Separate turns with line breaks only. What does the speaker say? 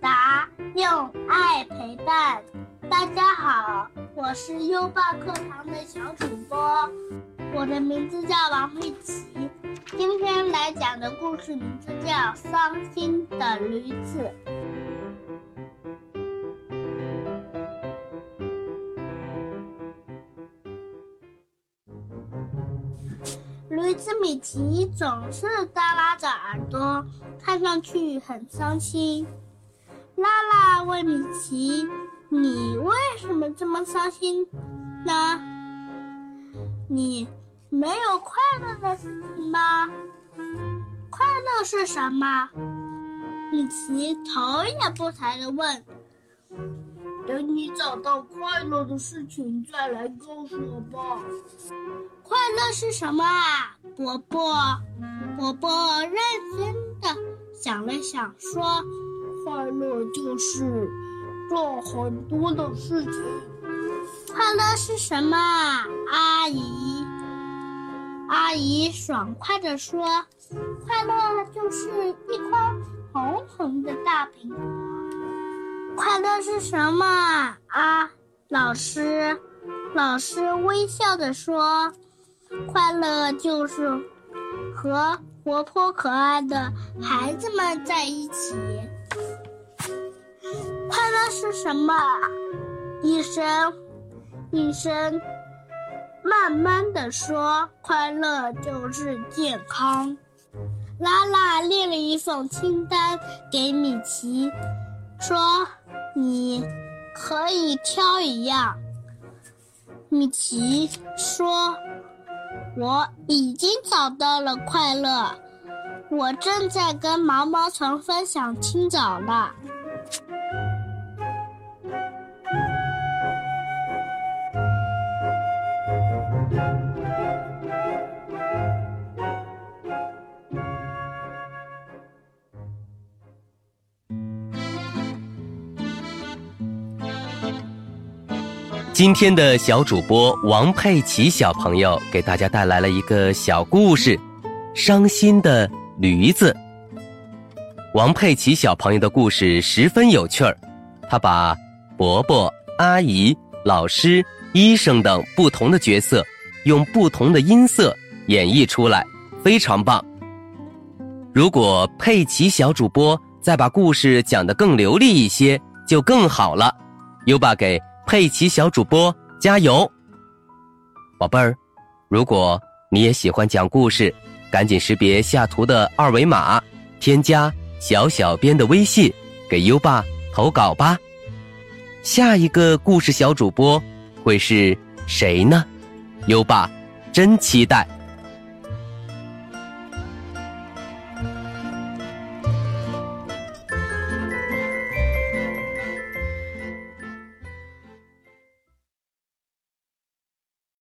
答用爱陪伴。大家好，我是优爸课堂的小主播，我的名字叫王佩奇。今天来讲的故事名字叫《伤心的驴子》。驴子米奇总是耷拉着耳朵，看上去很伤心。拉拉问米奇：“你为什么这么伤心呢？你没有快乐的事情吗？快乐是什么？”米奇头也不抬地问。
等你找到快乐的事情再来告诉我吧。
快乐是什么啊，伯伯？伯伯认真的想了想，说：“
快乐就是做很多的事情。”
快乐是什么，阿姨？阿姨爽快地说：“快乐就是一筐红红的大苹果。”快乐是什么啊？老师，老师微笑着说：“快乐就是和活泼可爱的孩子们在一起。”快乐是什么？医生，医生慢慢的说：“快乐就是健康。”拉拉列了一份清单给米奇，说。你可以挑一样，米奇说：“我已经找到了快乐，我正在跟毛毛虫分享清早呢。”
今天的小主播王佩奇小朋友给大家带来了一个小故事，《伤心的驴子》。王佩奇小朋友的故事十分有趣儿，他把伯伯、阿姨、老师、医生等不同的角色，用不同的音色演绎出来，非常棒。如果佩奇小主播再把故事讲得更流利一些，就更好了。优爸给。佩奇小主播加油，宝贝儿！如果你也喜欢讲故事，赶紧识别下图的二维码，添加小小编的微信，给优爸投稿吧。下一个故事小主播会是谁呢？优爸真期待。